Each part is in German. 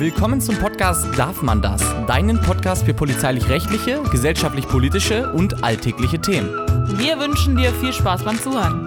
Willkommen zum Podcast Darf man das? Deinen Podcast für polizeilich-rechtliche, gesellschaftlich-politische und alltägliche Themen. Wir wünschen dir viel Spaß beim Zuhören.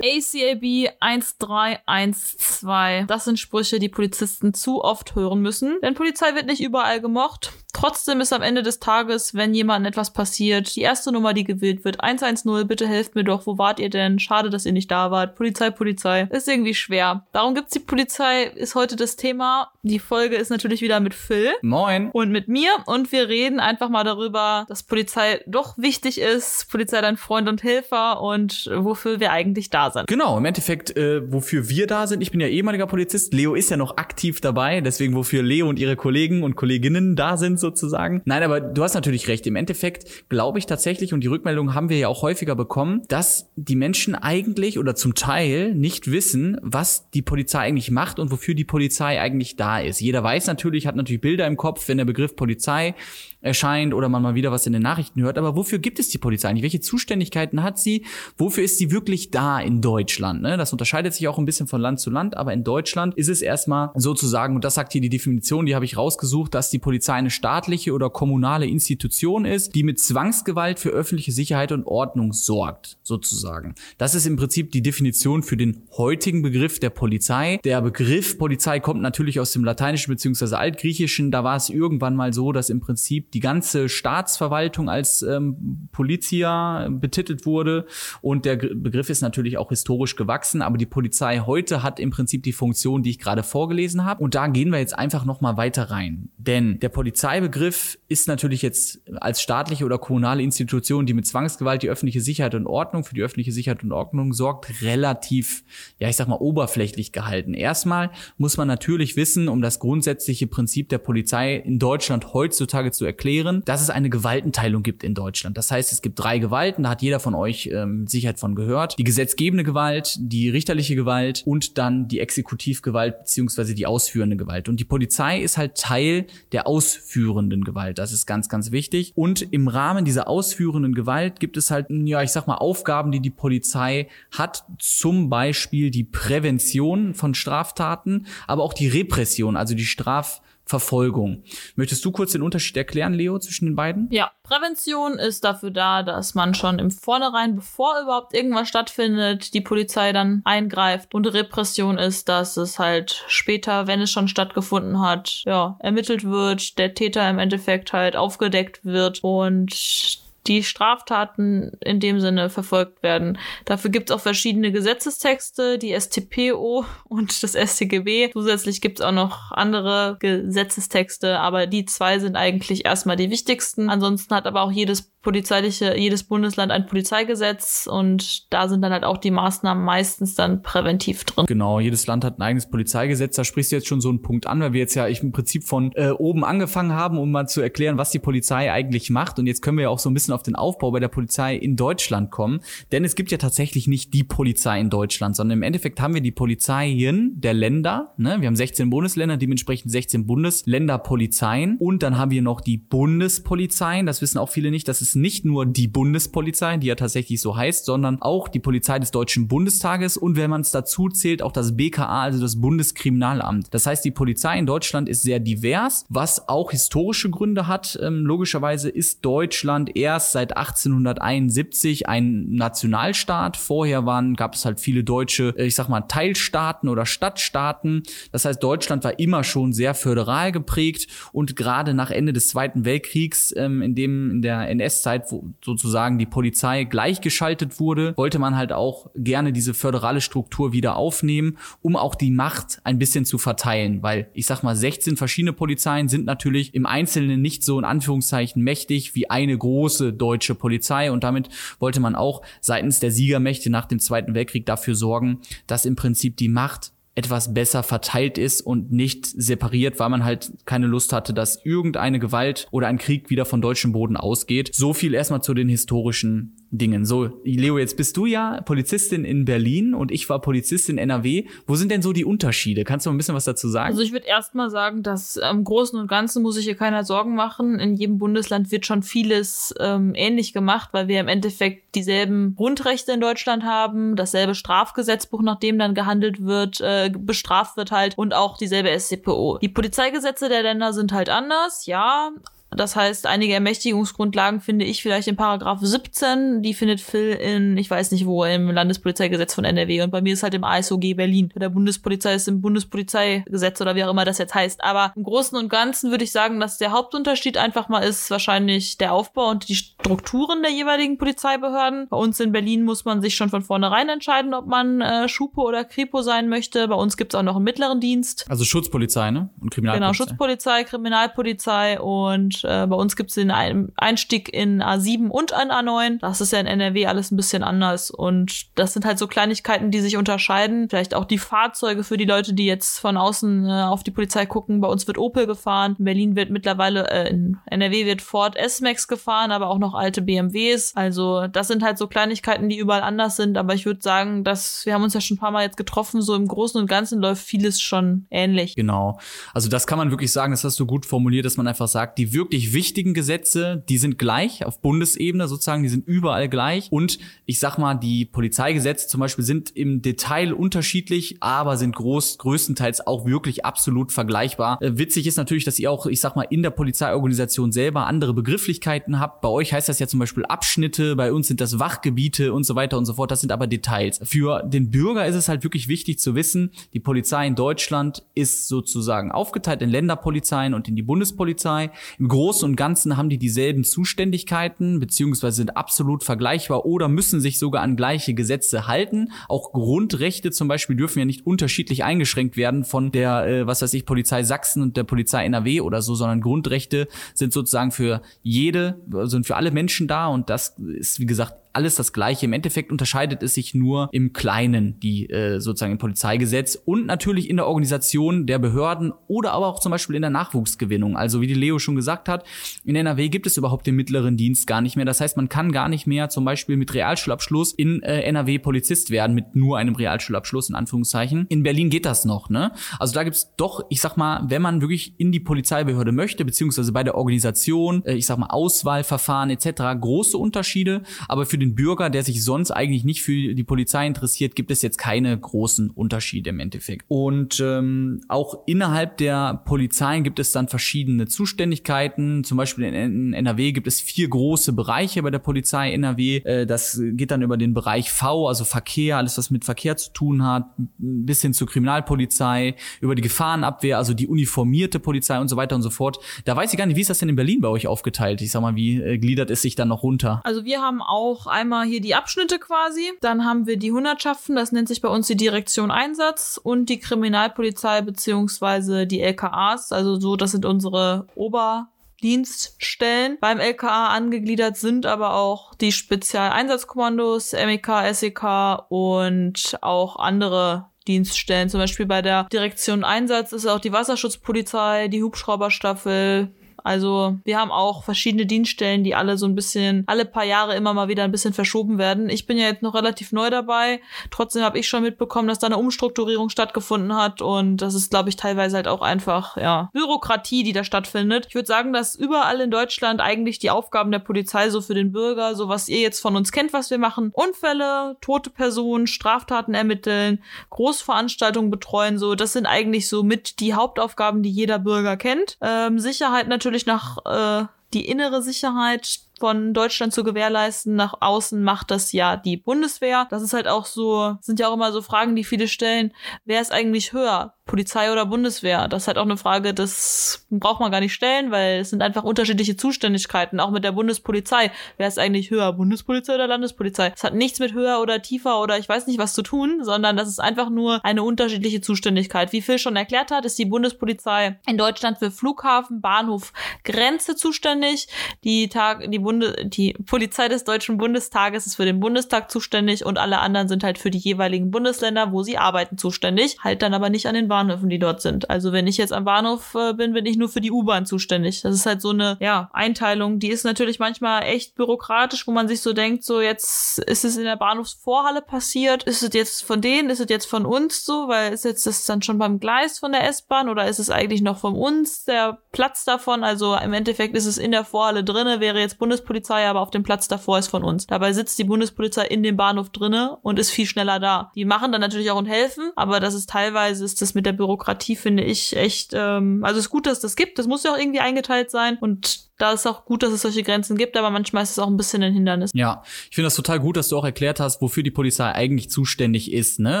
ACAB 1312. Das sind Sprüche, die Polizisten zu oft hören müssen. Denn Polizei wird nicht überall gemocht. Trotzdem ist am Ende des Tages, wenn jemandem etwas passiert, die erste Nummer, die gewählt wird, 110, bitte helft mir doch, wo wart ihr denn? Schade, dass ihr nicht da wart. Polizei, Polizei. Ist irgendwie schwer. Darum gibt's die Polizei, ist heute das Thema. Die Folge ist natürlich wieder mit Phil. Moin. Und mit mir. Und wir reden einfach mal darüber, dass Polizei doch wichtig ist. Polizei dein Freund und Helfer und wofür wir eigentlich da sind. Genau, im Endeffekt, äh, wofür wir da sind. Ich bin ja ehemaliger Polizist. Leo ist ja noch aktiv dabei. Deswegen, wofür Leo und ihre Kollegen und Kolleginnen da sind, sozusagen. Nein, aber du hast natürlich recht. Im Endeffekt glaube ich tatsächlich, und die Rückmeldungen haben wir ja auch häufiger bekommen, dass die Menschen eigentlich oder zum Teil nicht wissen, was die Polizei eigentlich macht und wofür die Polizei eigentlich da ist. Jeder weiß natürlich, hat natürlich Bilder im Kopf, wenn der Begriff Polizei erscheint oder man mal wieder was in den Nachrichten hört. Aber wofür gibt es die Polizei eigentlich? Welche Zuständigkeiten hat sie? Wofür ist sie wirklich da in Deutschland? Ne? Das unterscheidet sich auch ein bisschen von Land zu Land, aber in Deutschland ist es erstmal sozusagen, und das sagt hier die Definition, die habe ich rausgesucht, dass die Polizei eine staatliche oder kommunale Institution ist, die mit Zwangsgewalt für öffentliche Sicherheit und Ordnung sorgt, sozusagen. Das ist im Prinzip die Definition für den heutigen Begriff der Polizei. Der Begriff Polizei kommt natürlich aus dem Lateinischen bzw. Altgriechischen. Da war es irgendwann mal so, dass im Prinzip die ganze Staatsverwaltung als ähm, Polizia betitelt wurde. Und der Begriff ist natürlich auch historisch gewachsen, aber die Polizei heute hat im Prinzip die Funktion, die ich gerade vorgelesen habe. Und da gehen wir jetzt einfach nochmal weiter rein. Denn der Polizeibegriff ist natürlich jetzt als staatliche oder kommunale Institution, die mit Zwangsgewalt die öffentliche Sicherheit und Ordnung, für die öffentliche Sicherheit und Ordnung sorgt, relativ, ja, ich sag mal, oberflächlich gehalten. Erstmal muss man natürlich wissen, um das grundsätzliche Prinzip der Polizei in Deutschland heutzutage zu erklären, dass es eine Gewaltenteilung gibt in Deutschland. Das heißt, es gibt drei Gewalten, da hat jeder von euch ähm, Sicherheit von gehört. Die gesetzgebende Gewalt, die richterliche Gewalt und dann die Exekutivgewalt beziehungsweise die ausführende Gewalt. Und die Polizei ist halt Teil der ausführenden Gewalt. Das ist ganz, ganz wichtig. Und im Rahmen dieser ausführenden Gewalt gibt es halt, ja, ich sag mal, Aufgaben, die die Polizei hat. Zum Beispiel die Prävention von Straftaten, aber auch die Repression, also die Straf Verfolgung. Möchtest du kurz den Unterschied erklären, Leo, zwischen den beiden? Ja, Prävention ist dafür da, dass man schon im Vornherein, bevor überhaupt irgendwas stattfindet, die Polizei dann eingreift. Und Repression ist, dass es halt später, wenn es schon stattgefunden hat, ja, ermittelt wird, der Täter im Endeffekt halt aufgedeckt wird und die Straftaten in dem Sinne verfolgt werden. Dafür gibt es auch verschiedene Gesetzestexte, die StPO und das StGB. Zusätzlich gibt es auch noch andere Gesetzestexte, aber die zwei sind eigentlich erstmal die wichtigsten. Ansonsten hat aber auch jedes polizeiliche, jedes Bundesland ein Polizeigesetz und da sind dann halt auch die Maßnahmen meistens dann präventiv drin. Genau, jedes Land hat ein eigenes Polizeigesetz. Da sprichst du jetzt schon so einen Punkt an, weil wir jetzt ja ich im Prinzip von äh, oben angefangen haben, um mal zu erklären, was die Polizei eigentlich macht. Und jetzt können wir ja auch so ein bisschen auf den Aufbau bei der Polizei in Deutschland kommen. Denn es gibt ja tatsächlich nicht die Polizei in Deutschland, sondern im Endeffekt haben wir die Polizeien der Länder. Ne? Wir haben 16 Bundesländer, dementsprechend 16 Bundesländerpolizeien. Und dann haben wir noch die Bundespolizeien. Das wissen auch viele nicht. Das ist nicht nur die Bundespolizei, die ja tatsächlich so heißt, sondern auch die Polizei des Deutschen Bundestages und wenn man es dazu zählt, auch das BKA, also das Bundeskriminalamt. Das heißt, die Polizei in Deutschland ist sehr divers, was auch historische Gründe hat. Ähm, logischerweise ist Deutschland erst seit 1871 ein Nationalstaat. Vorher waren, gab es halt viele deutsche, äh, ich sag mal, Teilstaaten oder Stadtstaaten. Das heißt, Deutschland war immer schon sehr föderal geprägt und gerade nach Ende des Zweiten Weltkriegs, ähm, in dem in der NS Zeit, wo sozusagen die Polizei gleichgeschaltet wurde, wollte man halt auch gerne diese föderale Struktur wieder aufnehmen, um auch die Macht ein bisschen zu verteilen, weil ich sag mal, 16 verschiedene Polizeien sind natürlich im Einzelnen nicht so in Anführungszeichen mächtig wie eine große deutsche Polizei. Und damit wollte man auch seitens der Siegermächte nach dem Zweiten Weltkrieg dafür sorgen, dass im Prinzip die Macht etwas besser verteilt ist und nicht separiert, weil man halt keine Lust hatte, dass irgendeine Gewalt oder ein Krieg wieder von deutschem Boden ausgeht. So viel erstmal zu den historischen Dingen. So, Leo, jetzt bist du ja Polizistin in Berlin und ich war Polizistin in NRW. Wo sind denn so die Unterschiede? Kannst du mal ein bisschen was dazu sagen? Also ich würde erst mal sagen, dass im Großen und Ganzen muss ich hier keiner Sorgen machen. In jedem Bundesland wird schon vieles ähm, ähnlich gemacht, weil wir im Endeffekt dieselben Grundrechte in Deutschland haben, dasselbe Strafgesetzbuch, nach dem dann gehandelt wird, äh, bestraft wird halt und auch dieselbe SCPO. Die Polizeigesetze der Länder sind halt anders, ja, das heißt, einige Ermächtigungsgrundlagen finde ich vielleicht in Paragraph 17. Die findet Phil in, ich weiß nicht wo, im Landespolizeigesetz von NRW. Und bei mir ist halt im ASOG Berlin. Bei der Bundespolizei ist im Bundespolizeigesetz oder wie auch immer das jetzt heißt. Aber im Großen und Ganzen würde ich sagen, dass der Hauptunterschied einfach mal ist wahrscheinlich der Aufbau und die Strukturen der jeweiligen Polizeibehörden. Bei uns in Berlin muss man sich schon von vornherein entscheiden, ob man äh, Schupo oder Kripo sein möchte. Bei uns gibt es auch noch einen mittleren Dienst. Also Schutzpolizei, ne? Und Kriminalpolizei. Genau, Schutzpolizei, Kriminalpolizei und äh, bei uns gibt es den Einstieg in A7 und an A9. Das ist ja in NRW alles ein bisschen anders. Und das sind halt so Kleinigkeiten, die sich unterscheiden. Vielleicht auch die Fahrzeuge für die Leute, die jetzt von außen äh, auf die Polizei gucken. Bei uns wird Opel gefahren. In Berlin wird mittlerweile, äh, in NRW wird Ford S-Max gefahren, aber auch noch alte BMWs. Also das sind halt so Kleinigkeiten, die überall anders sind. Aber ich würde sagen, dass wir haben uns ja schon ein paar Mal jetzt getroffen. So im Großen und Ganzen läuft vieles schon ähnlich. Genau. Also das kann man wirklich sagen, das hast du gut formuliert, dass man einfach sagt, die wirklich wirklich wichtigen Gesetze, die sind gleich auf Bundesebene sozusagen, die sind überall gleich. Und ich sag mal, die Polizeigesetze zum Beispiel sind im Detail unterschiedlich, aber sind groß, größtenteils auch wirklich absolut vergleichbar. Äh, witzig ist natürlich, dass ihr auch, ich sag mal, in der Polizeiorganisation selber andere Begrifflichkeiten habt. Bei euch heißt das ja zum Beispiel Abschnitte, bei uns sind das Wachgebiete und so weiter und so fort. Das sind aber Details. Für den Bürger ist es halt wirklich wichtig zu wissen, die Polizei in Deutschland ist sozusagen aufgeteilt in Länderpolizeien und in die Bundespolizei. Im Großen Großen und Ganzen haben die dieselben Zuständigkeiten, beziehungsweise sind absolut vergleichbar oder müssen sich sogar an gleiche Gesetze halten. Auch Grundrechte zum Beispiel dürfen ja nicht unterschiedlich eingeschränkt werden von der, äh, was weiß ich, Polizei Sachsen und der Polizei NRW oder so, sondern Grundrechte sind sozusagen für jede, sind für alle Menschen da und das ist, wie gesagt, alles das Gleiche. Im Endeffekt unterscheidet es sich nur im Kleinen, die äh, sozusagen im Polizeigesetz und natürlich in der Organisation der Behörden oder aber auch zum Beispiel in der Nachwuchsgewinnung. Also wie die Leo schon gesagt hat, in NRW gibt es überhaupt den mittleren Dienst gar nicht mehr. Das heißt, man kann gar nicht mehr zum Beispiel mit Realschulabschluss in äh, NRW Polizist werden, mit nur einem Realschulabschluss in Anführungszeichen. In Berlin geht das noch, ne? Also da gibt's doch, ich sag mal, wenn man wirklich in die Polizeibehörde möchte, beziehungsweise bei der Organisation, äh, ich sag mal Auswahlverfahren etc., große Unterschiede, aber für den Bürger, der sich sonst eigentlich nicht für die Polizei interessiert, gibt es jetzt keine großen Unterschiede im Endeffekt. Und ähm, auch innerhalb der Polizeien gibt es dann verschiedene Zuständigkeiten. Zum Beispiel in NRW gibt es vier große Bereiche bei der Polizei NRW. Äh, das geht dann über den Bereich V, also Verkehr, alles was mit Verkehr zu tun hat, bis hin zur Kriminalpolizei, über die Gefahrenabwehr, also die uniformierte Polizei und so weiter und so fort. Da weiß ich gar nicht, wie ist das denn in Berlin bei euch aufgeteilt? Ich sag mal, wie äh, gliedert es sich dann noch runter? Also wir haben auch einmal hier die Abschnitte quasi, dann haben wir die Hundertschaften, das nennt sich bei uns die Direktion Einsatz und die Kriminalpolizei beziehungsweise die LKAs, also so, das sind unsere Oberdienststellen. Beim LKA angegliedert sind aber auch die Spezialeinsatzkommandos, MEK, SEK und auch andere Dienststellen. Zum Beispiel bei der Direktion Einsatz ist auch die Wasserschutzpolizei, die Hubschrauberstaffel, also wir haben auch verschiedene Dienststellen, die alle so ein bisschen, alle paar Jahre immer mal wieder ein bisschen verschoben werden. Ich bin ja jetzt noch relativ neu dabei. Trotzdem habe ich schon mitbekommen, dass da eine Umstrukturierung stattgefunden hat. Und das ist, glaube ich, teilweise halt auch einfach, ja, Bürokratie, die da stattfindet. Ich würde sagen, dass überall in Deutschland eigentlich die Aufgaben der Polizei so für den Bürger, so was ihr jetzt von uns kennt, was wir machen, Unfälle, tote Personen, Straftaten ermitteln, Großveranstaltungen betreuen, so, das sind eigentlich so mit die Hauptaufgaben, die jeder Bürger kennt. Ähm, Sicherheit natürlich natürlich nach äh, die innere Sicherheit von Deutschland zu gewährleisten. Nach außen macht das ja die Bundeswehr. Das ist halt auch so, sind ja auch immer so Fragen, die viele stellen. Wer ist eigentlich höher? Polizei oder Bundeswehr? Das ist halt auch eine Frage, das braucht man gar nicht stellen, weil es sind einfach unterschiedliche Zuständigkeiten, auch mit der Bundespolizei. Wer ist eigentlich höher, Bundespolizei oder Landespolizei? Das hat nichts mit höher oder tiefer oder ich weiß nicht was zu tun, sondern das ist einfach nur eine unterschiedliche Zuständigkeit. Wie Phil schon erklärt hat, ist die Bundespolizei in Deutschland für Flughafen, Bahnhof, Grenze zuständig. Die Tag, die Bunde, die Polizei des Deutschen Bundestages ist für den Bundestag zuständig und alle anderen sind halt für die jeweiligen Bundesländer, wo sie arbeiten, zuständig. Halt dann aber nicht an den Bahnhöfen, die dort sind. Also wenn ich jetzt am Bahnhof äh, bin, bin ich nur für die U-Bahn zuständig. Das ist halt so eine, ja, Einteilung. Die ist natürlich manchmal echt bürokratisch, wo man sich so denkt, so jetzt ist es in der Bahnhofsvorhalle passiert. Ist es jetzt von denen? Ist es jetzt von uns so? Weil ist jetzt das dann schon beim Gleis von der S-Bahn oder ist es eigentlich noch von uns der Platz davon? Also im Endeffekt ist es in der Vorhalle drinne, wäre jetzt Bundespolizei, aber auf dem Platz davor ist von uns. Dabei sitzt die Bundespolizei in dem Bahnhof drinne und ist viel schneller da. Die machen dann natürlich auch und helfen, aber das ist teilweise ist das mit der Bürokratie finde ich echt. Ähm, also es ist gut, dass das gibt. Das muss ja auch irgendwie eingeteilt sein und da ist auch gut, dass es solche Grenzen gibt, aber manchmal ist es auch ein bisschen ein Hindernis. Ja, ich finde das total gut, dass du auch erklärt hast, wofür die Polizei eigentlich zuständig ist. Ne?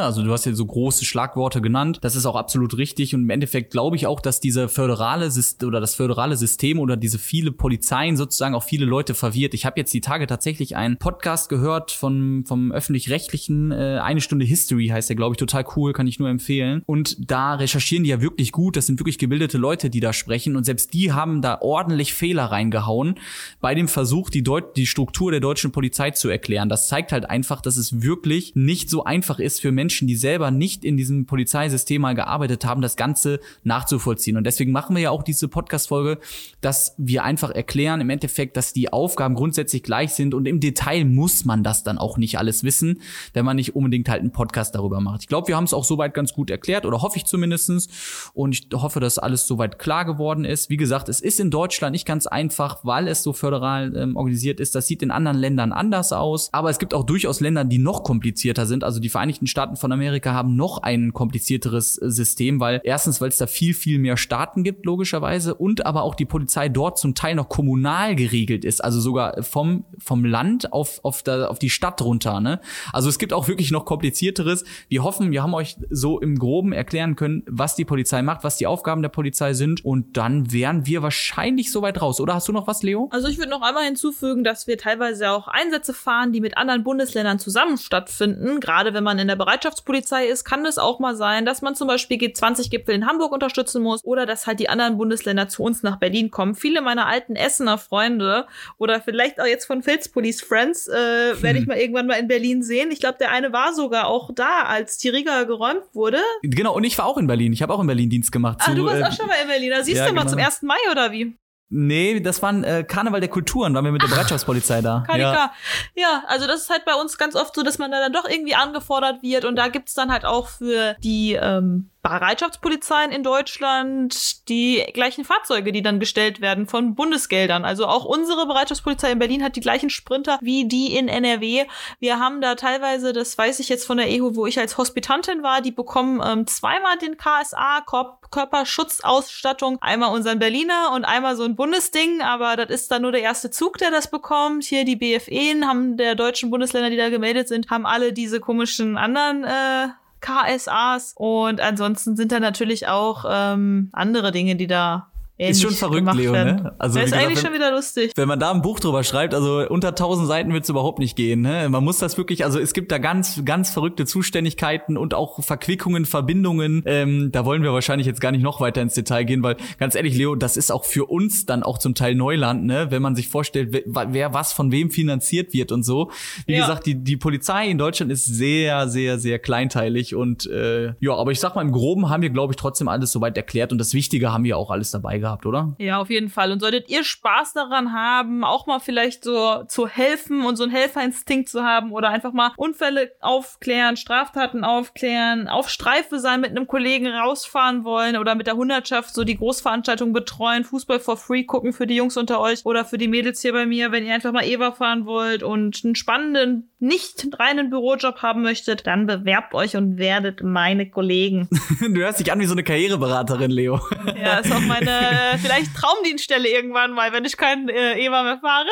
Also du hast ja so große Schlagworte genannt. Das ist auch absolut richtig. Und im Endeffekt glaube ich auch, dass diese föderale System oder das föderale System oder diese viele Polizeien sozusagen auch viele Leute verwirrt. Ich habe jetzt die Tage tatsächlich einen Podcast gehört von, vom öffentlich-rechtlichen, äh, eine Stunde History heißt der, glaube ich, total cool, kann ich nur empfehlen. Und da recherchieren die ja wirklich gut. Das sind wirklich gebildete Leute, die da sprechen. Und selbst die haben da ordentlich Fehler reingehauen bei dem Versuch, die, Deut die Struktur der deutschen Polizei zu erklären. Das zeigt halt einfach, dass es wirklich nicht so einfach ist für Menschen, die selber nicht in diesem Polizeisystem mal gearbeitet haben, das Ganze nachzuvollziehen. Und deswegen machen wir ja auch diese Podcast-Folge, dass wir einfach erklären im Endeffekt, dass die Aufgaben grundsätzlich gleich sind und im Detail muss man das dann auch nicht alles wissen, wenn man nicht unbedingt halt einen Podcast darüber macht. Ich glaube, wir haben es auch soweit ganz gut erklärt oder hoffe ich zumindestens Und ich hoffe, dass alles soweit klar geworden ist. Wie gesagt, es ist in Deutschland nicht ganz einfach einfach, weil es so föderal ähm, organisiert ist. Das sieht in anderen Ländern anders aus. Aber es gibt auch durchaus Länder, die noch komplizierter sind. Also die Vereinigten Staaten von Amerika haben noch ein komplizierteres äh, System, weil erstens, weil es da viel, viel mehr Staaten gibt, logischerweise, und aber auch die Polizei dort zum Teil noch kommunal geregelt ist. Also sogar vom, vom Land auf, auf, der, auf die Stadt runter. Ne? Also es gibt auch wirklich noch komplizierteres. Wir hoffen, wir haben euch so im Groben erklären können, was die Polizei macht, was die Aufgaben der Polizei sind. Und dann wären wir wahrscheinlich soweit raus, oder? Hast du noch was, Leo? Also ich würde noch einmal hinzufügen, dass wir teilweise auch Einsätze fahren, die mit anderen Bundesländern zusammen stattfinden. Gerade wenn man in der Bereitschaftspolizei ist, kann es auch mal sein, dass man zum Beispiel G20-Gipfel in Hamburg unterstützen muss oder dass halt die anderen Bundesländer zu uns nach Berlin kommen. Viele meiner alten Essener Freunde oder vielleicht auch jetzt von Filz Police Friends äh, hm. werde ich mal irgendwann mal in Berlin sehen. Ich glaube, der eine war sogar auch da, als die Riga geräumt wurde. Genau, und ich war auch in Berlin. Ich habe auch in Berlin Dienst gemacht. Ach, zu, du warst äh, auch schon mal in Berlin. Da siehst ja, du mal genau. zum 1. Mai oder wie? Nee, das war äh, Karneval der Kulturen, waren wir mit der Bereitschaftspolizei da. Ja. ja, also das ist halt bei uns ganz oft so, dass man da dann doch irgendwie angefordert wird und da gibt's dann halt auch für die ähm, Bereitschaftspolizeien in Deutschland die gleichen Fahrzeuge, die dann gestellt werden von Bundesgeldern. Also auch unsere Bereitschaftspolizei in Berlin hat die gleichen Sprinter wie die in NRW. Wir haben da teilweise, das weiß ich jetzt von der EHO, wo ich als Hospitantin war, die bekommen ähm, zweimal den KSA, Körperschutzausstattung. Einmal unseren Berliner und einmal so ein Bundesding, aber das ist dann nur der erste Zug, der das bekommt. Hier die BFE haben der deutschen Bundesländer, die da gemeldet sind, haben alle diese komischen anderen äh, KSAs und ansonsten sind da natürlich auch ähm, andere Dinge, die da ist schon verrückt, Leo, ne? Also, das ist gesagt, eigentlich wenn, schon wieder lustig. Wenn man da ein Buch drüber schreibt, also unter 1000 Seiten wird's überhaupt nicht gehen, ne? Man muss das wirklich, also es gibt da ganz, ganz verrückte Zuständigkeiten und auch Verquickungen, Verbindungen. Ähm, da wollen wir wahrscheinlich jetzt gar nicht noch weiter ins Detail gehen, weil ganz ehrlich, Leo, das ist auch für uns dann auch zum Teil Neuland, ne? Wenn man sich vorstellt, wer, wer was von wem finanziert wird und so. Wie ja. gesagt, die, die Polizei in Deutschland ist sehr, sehr, sehr kleinteilig und äh, ja, aber ich sag mal, im Groben haben wir, glaube ich, trotzdem alles soweit erklärt und das Wichtige haben wir auch alles dabei gehabt oder? Ja, auf jeden Fall. Und solltet ihr Spaß daran haben, auch mal vielleicht so zu helfen und so einen Helferinstinkt zu haben oder einfach mal Unfälle aufklären, Straftaten aufklären, auf Streife sein, mit einem Kollegen rausfahren wollen oder mit der Hundertschaft so die Großveranstaltung betreuen, Fußball for free gucken für die Jungs unter euch oder für die Mädels hier bei mir, wenn ihr einfach mal Eva fahren wollt und einen spannenden, nicht reinen Bürojob haben möchtet, dann bewerbt euch und werdet meine Kollegen. du hörst dich an wie so eine Karriereberaterin, Leo. Ja, ist auch meine äh, vielleicht Traumdienststelle irgendwann mal, wenn ich keinen äh, EMA mehr fahre.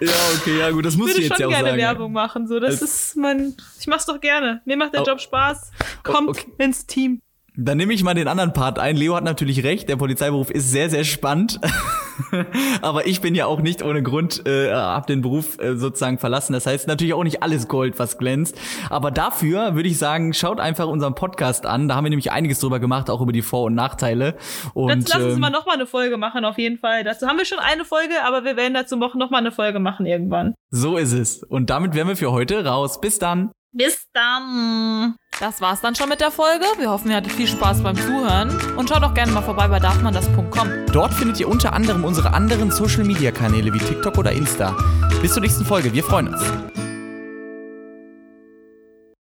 Ja, okay, ja gut, das muss ich jetzt ja auch sagen. Ich würde schon gerne Werbung machen, so das also, ist mein, ich mach's doch gerne. Mir macht der oh, Job Spaß. Kommt okay. ins Team. Dann nehme ich mal den anderen Part ein. Leo hat natürlich recht, der Polizeiberuf ist sehr, sehr spannend. Aber ich bin ja auch nicht ohne Grund, äh, hab den Beruf äh, sozusagen verlassen. Das heißt natürlich auch nicht alles Gold, was glänzt. Aber dafür würde ich sagen, schaut einfach unseren Podcast an. Da haben wir nämlich einiges drüber gemacht, auch über die Vor- und Nachteile. Und, Dazu lass uns ähm, mal noch mal eine Folge machen, auf jeden Fall. Dazu haben wir schon eine Folge, aber wir werden dazu noch noch mal eine Folge machen irgendwann. so ist es. Und damit wären wir für heute raus. Bis dann. Bis dann. Das war's dann schon mit der Folge. Wir hoffen, ihr hattet viel Spaß beim Zuhören. Und schaut auch gerne mal vorbei bei darfmandas.com. Dort findet ihr unter anderem unsere anderen Social-Media-Kanäle wie TikTok oder Insta. Bis zur nächsten Folge. Wir freuen uns.